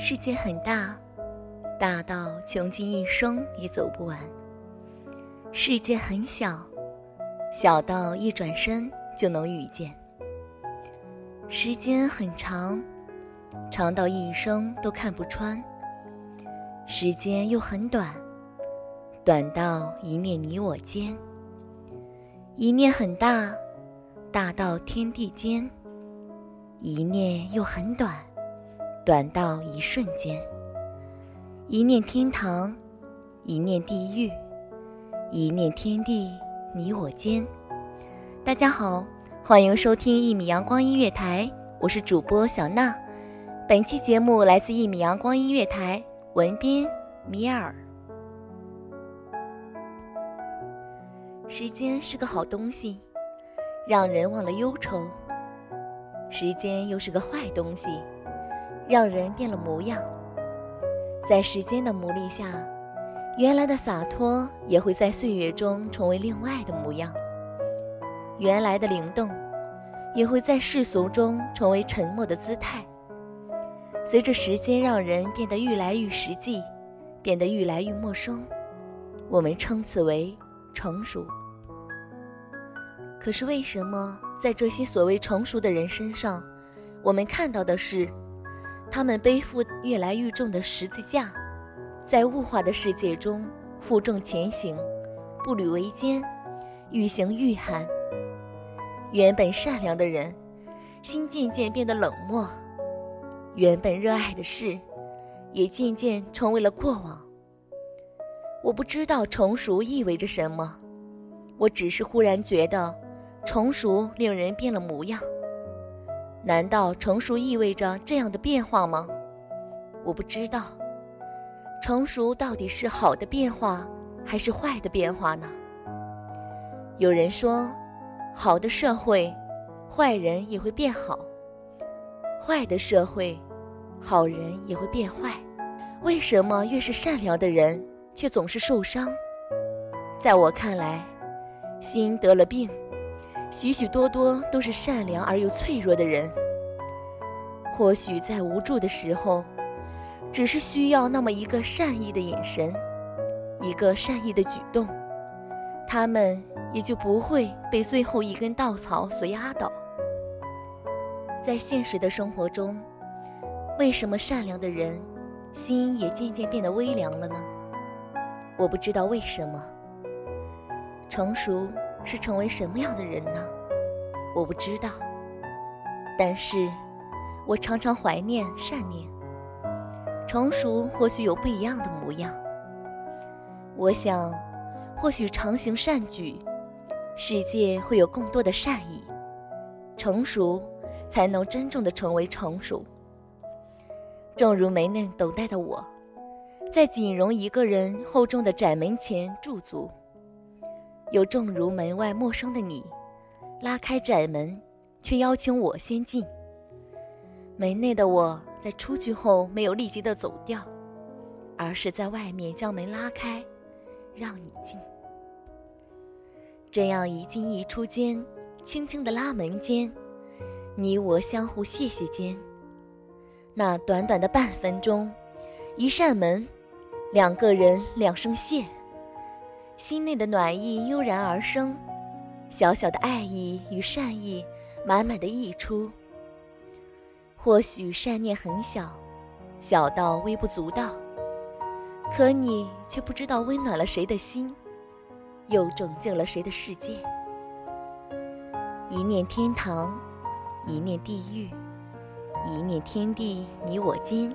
世界很大，大到穷尽一生也走不完；世界很小，小到一转身就能遇见。时间很长，长到一生都看不穿；时间又很短，短到一念你我间。一念很大，大到天地间；一念又很短。短到一瞬间，一念天堂，一念地狱，一念天地，你我间。大家好，欢迎收听一米阳光音乐台，我是主播小娜。本期节目来自一米阳光音乐台，文斌米尔。时间是个好东西，让人忘了忧愁；时间又是个坏东西。让人变了模样，在时间的磨砺下，原来的洒脱也会在岁月中成为另外的模样；原来的灵动，也会在世俗中成为沉默的姿态。随着时间让人变得愈来愈实际，变得愈来愈陌生，我们称此为成熟。可是为什么在这些所谓成熟的人身上，我们看到的是？他们背负越来越重的十字架，在物化的世界中负重前行，步履维艰，愈行愈寒。原本善良的人，心渐渐变得冷漠；原本热爱的事，也渐渐成为了过往。我不知道成熟意味着什么，我只是忽然觉得，成熟令人变了模样。难道成熟意味着这样的变化吗？我不知道，成熟到底是好的变化还是坏的变化呢？有人说，好的社会，坏人也会变好；坏的社会，好人也会变坏。为什么越是善良的人，却总是受伤？在我看来，心得了病。许许多多都是善良而又脆弱的人，或许在无助的时候，只是需要那么一个善意的眼神，一个善意的举动，他们也就不会被最后一根稻草所压倒。在现实的生活中，为什么善良的人心也渐渐变得微凉了呢？我不知道为什么。成熟。是成为什么样的人呢？我不知道，但是，我常常怀念善念。成熟或许有不一样的模样。我想，或许常行善举，世界会有更多的善意。成熟，才能真正的成为成熟。正如没嫩等待的我，在仅容一个人厚重的窄门前驻足。又正如门外陌生的你，拉开窄门，却邀请我先进。门内的我在出去后没有立即的走掉，而是在外面将门拉开，让你进。这样一进一出间，轻轻的拉门间，你我相互谢谢间。那短短的半分钟，一扇门，两个人两声谢，心内的暖意悠然而生，小小的爱意与善意满满的溢出。或许善念很小，小到微不足道，可你却不知道温暖了谁的心。又拯救了谁的世界？一念天堂，一念地狱，一念天地，你我间。